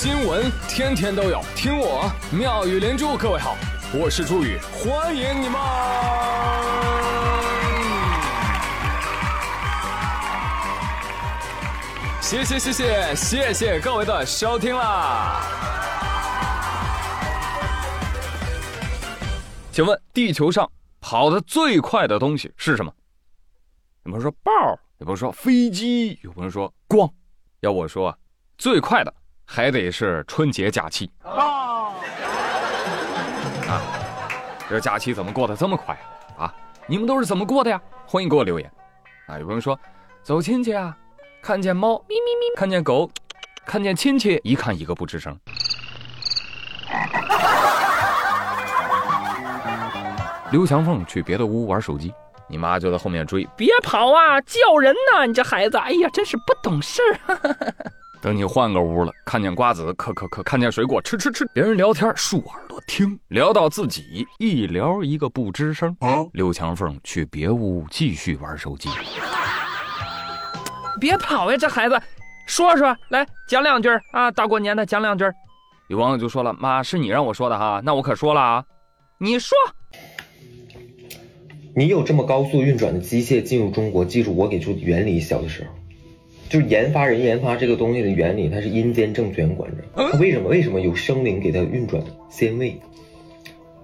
新闻天天都有，听我妙语连珠。各位好，我是朱宇，欢迎你们！谢谢谢谢谢谢各位的收听啦！请问地球上跑得最快的东西是什么？有朋友说豹，有朋友说飞机，有朋友说光。要我说，最快的还得是春节假期啊！啊，这假期怎么过得这么快啊？你们都是怎么过的呀？欢迎给我留言。啊，有朋友说走亲戚啊，看见猫咪咪咪，看见狗，看见亲戚一看一个不吱声。刘强凤去别的屋玩手机，你妈就在后面追，别跑啊，叫人呢！你这孩子，哎呀，真是不懂事儿。等你换个屋了，看见瓜子嗑嗑嗑，看见水果吃吃吃，别人聊天竖耳朵听，聊到自己一聊一个不吱声。刘强凤去别屋继续玩手机，别跑呀，这孩子，说说来讲两句啊，大过年的讲两句。有网友就说了，妈是你让我说的哈，那我可说了啊，你说。你有这么高速运转的机械进入中国，记住我给出原理。小的时候，就是研发人研发这个东西的原理，它是阴间政权管着。它为什么？为什么有生灵给它运转先位？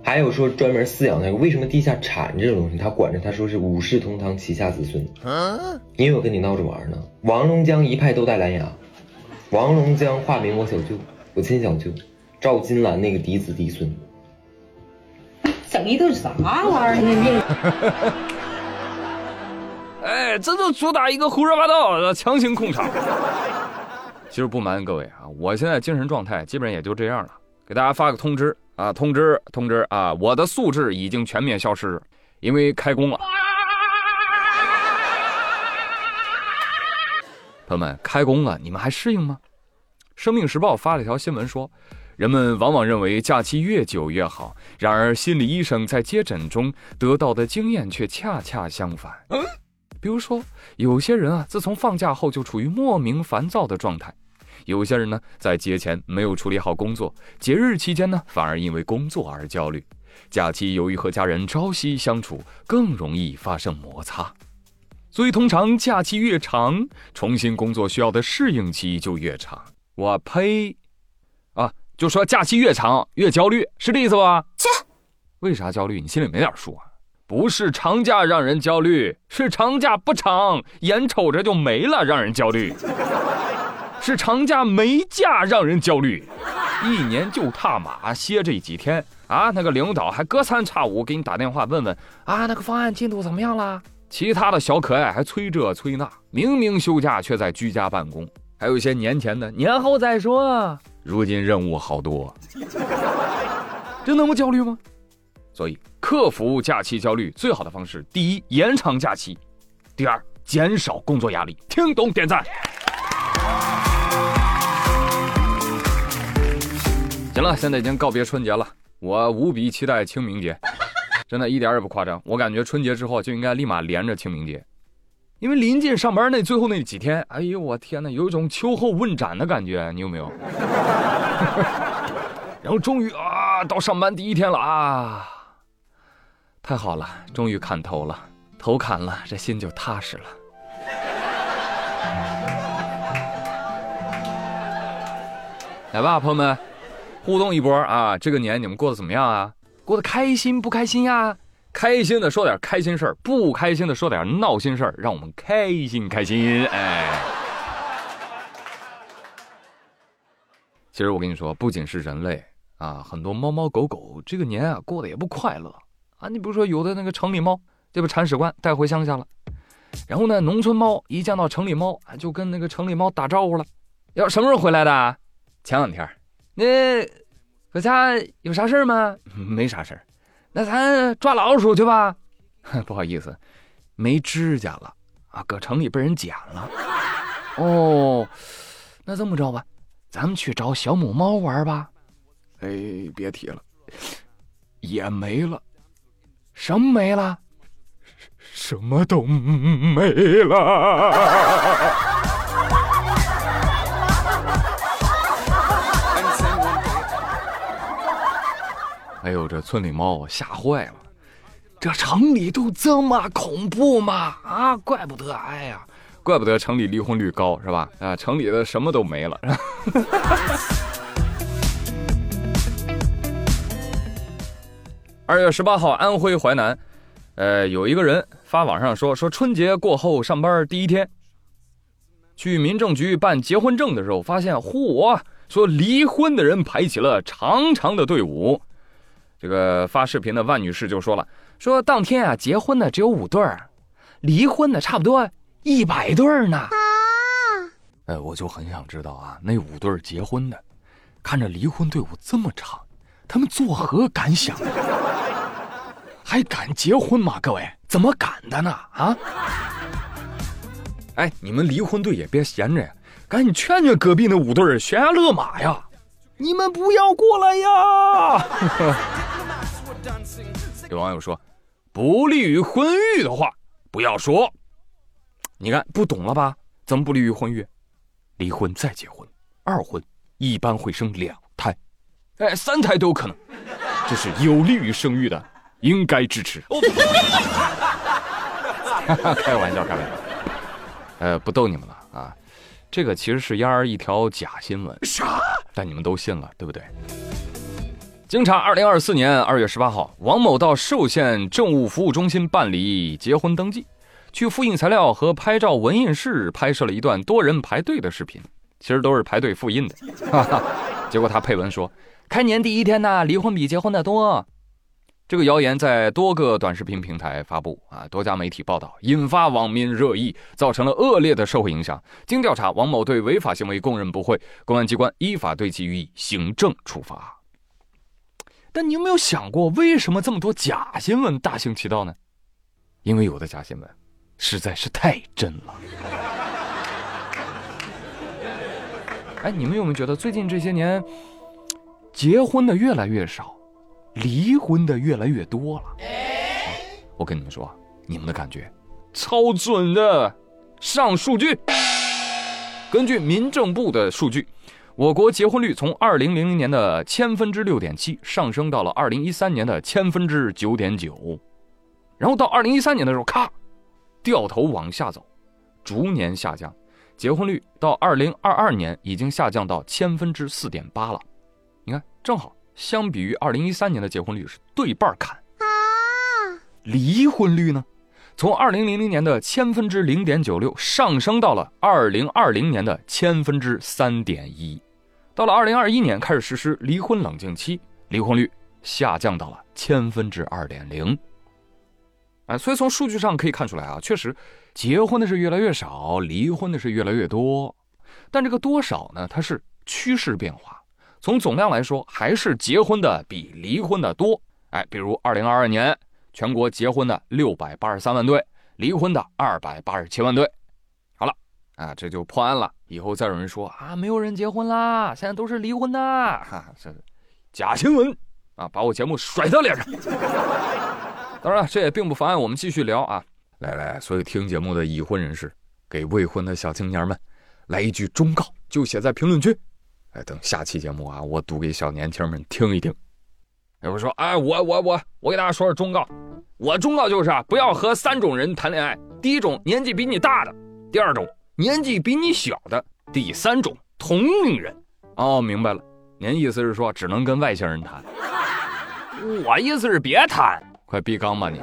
还有说专门饲养那个，为什么地下产这种东西，他管着？他说是五世同堂，旗下子孙。因为我跟你闹着玩呢。王龙江一派都带蓝牙，王龙江化名我小舅，我亲小舅，赵金兰那个嫡子嫡孙。整的都是啥玩意儿？哎，这就主打一个胡说八道，强行控场。其实不瞒各位啊，我现在精神状态基本上也就这样了。给大家发个通知啊，通知通知啊，我的素质已经全面消失，因为开工了。朋友们，开工了，你们还适应吗？生命时报发了一条新闻说。人们往往认为假期越久越好，然而心理医生在接诊中得到的经验却恰恰相反。比如说，有些人啊，自从放假后就处于莫名烦躁的状态；有些人呢，在节前没有处理好工作，节日期间呢，反而因为工作而焦虑。假期由于和家人朝夕相处，更容易发生摩擦，所以通常假期越长，重新工作需要的适应期就越长。我呸！啊就说假期越长越焦虑，是这意思吧？切，为啥焦虑？你心里没点数啊？不是长假让人焦虑，是长假不长，眼瞅着就没了，让人焦虑。是长假没假让人焦虑，一年就踏马歇这几天啊！那个领导还隔三差五给你打电话问问啊，那个方案进度怎么样了？其他的小可爱还催这催那，明明休假却在居家办公。还有一些年前的年后再说。如今任务好多，真能不焦虑吗？所以克服假期焦虑最好的方式，第一，延长假期；第二，减少工作压力。听懂点赞。行了，现在已经告别春节了，我无比期待清明节，真的一点也不夸张。我感觉春节之后就应该立马连着清明节。因为临近上班那最后那几天，哎呦我天哪，有一种秋后问斩的感觉，你有没有？然后终于啊，到上班第一天了啊，太好了，终于砍头了，头砍了，这心就踏实了。来吧，朋友们，互动一波啊！这个年你们过得怎么样啊？过得开心不开心呀？开心的说点开心事儿，不开心的说点闹心事儿，让我们开心开心。哎，其实我跟你说，不仅是人类啊，很多猫猫狗狗这个年啊过得也不快乐啊。你比如说，有的那个城里猫，对吧？铲屎官带回乡下了，然后呢，农村猫一见到城里猫，就跟那个城里猫打招呼了。要什么时候回来的？前两天。那搁家有啥事儿吗？没啥事儿。那咱抓老鼠去吧，不好意思，没指甲了啊，搁城里被人剪了。哦，那这么着吧，咱们去找小母猫玩吧。哎，别提了，也没了，什么没了？什么都没了。哎呦这村里猫吓坏了。这城里都这么恐怖吗？啊怪不得哎呀。怪不得城里离婚率高是吧？啊城里的什么都没了。二月十八号，安徽淮南，呃，有一个人发网上说，说春节过后上班第一天，去民政局办结婚证的时候，发现，嚯，说离婚的人排起了长长的队伍。这个发视频的万女士就说了，说当天啊，结婚的只有五对儿，离婚的差不多一百对儿呢。哎，我就很想知道啊，那五对儿结婚的，看着离婚队伍这么长，他们作何感想？还敢结婚吗？各位，怎么敢的呢？啊！哎，你们离婚队也别闲着呀，赶紧劝劝隔壁那五对悬崖勒马呀！你们不要过来呀！有网友说，不利于婚育的话不要说。你看不懂了吧？怎么不利于婚育？离婚再结婚，二婚一般会生两胎，哎，三胎都有可能，这是有利于生育的。应该支持。开玩笑，开玩笑。呃，不逗你们了啊。这个其实是丫儿一条假新闻。啥？但你们都信了，对不对？经查，二零二四年二月十八号，王某到寿县政务服务中心办理结婚登记，去复印材料和拍照文印室拍摄了一段多人排队的视频，其实都是排队复印的。哈 哈结果他配文说：“开年第一天呢，离婚比结婚的多。”这个谣言在多个短视频平台发布啊，多家媒体报道，引发网民热议，造成了恶劣的社会影响。经调查，王某对违法行为供认不讳，公安机关依法对其予以行政处罚。但你有没有想过，为什么这么多假新闻大行其道呢？因为有的假新闻实在是太真了。哎，你们有没有觉得最近这些年结婚的越来越少？离婚的越来越多了，我跟你们说，你们的感觉超准的。上数据，根据民政部的数据，我国结婚率从二零零零年的千分之六点七上升到了二零一三年的千分之九点九，然后到二零一三年的时候，咔，掉头往下走，逐年下降，结婚率到二零二二年已经下降到千分之四点八了。你看，正好。相比于二零一三年的结婚率是对半砍啊，离婚率呢，从二零零零年的千分之零点九六上升到了二零二零年的千分之三点一，到了二零二一年开始实施离婚冷静期，离婚率下降到了千分之二点零。哎，所以从数据上可以看出来啊，确实结婚的是越来越少，离婚的是越来越多，但这个多少呢？它是趋势变化。从总量来说，还是结婚的比离婚的多。哎，比如二零二二年全国结婚的六百八十三万对，离婚的二百八十七万对。好了，啊，这就破案了。以后再有人说啊，没有人结婚啦，现在都是离婚的，哈，这假新闻啊，把我节目甩到脸上。当然了，这也并不妨碍我们继续聊啊。来来，所有听节目的已婚人士，给未婚的小青年们来一句忠告，就写在评论区。哎，等下期节目啊，我读给小年轻们听一听。有人说，哎，我我我我给大家说说忠告，我忠告就是啊，不要和三种人谈恋爱：第一种年纪比你大的，第二种年纪比你小的，第三种同龄人。哦，明白了，您意思是说只能跟外星人谈？我意思是别谈，快闭缸吧你。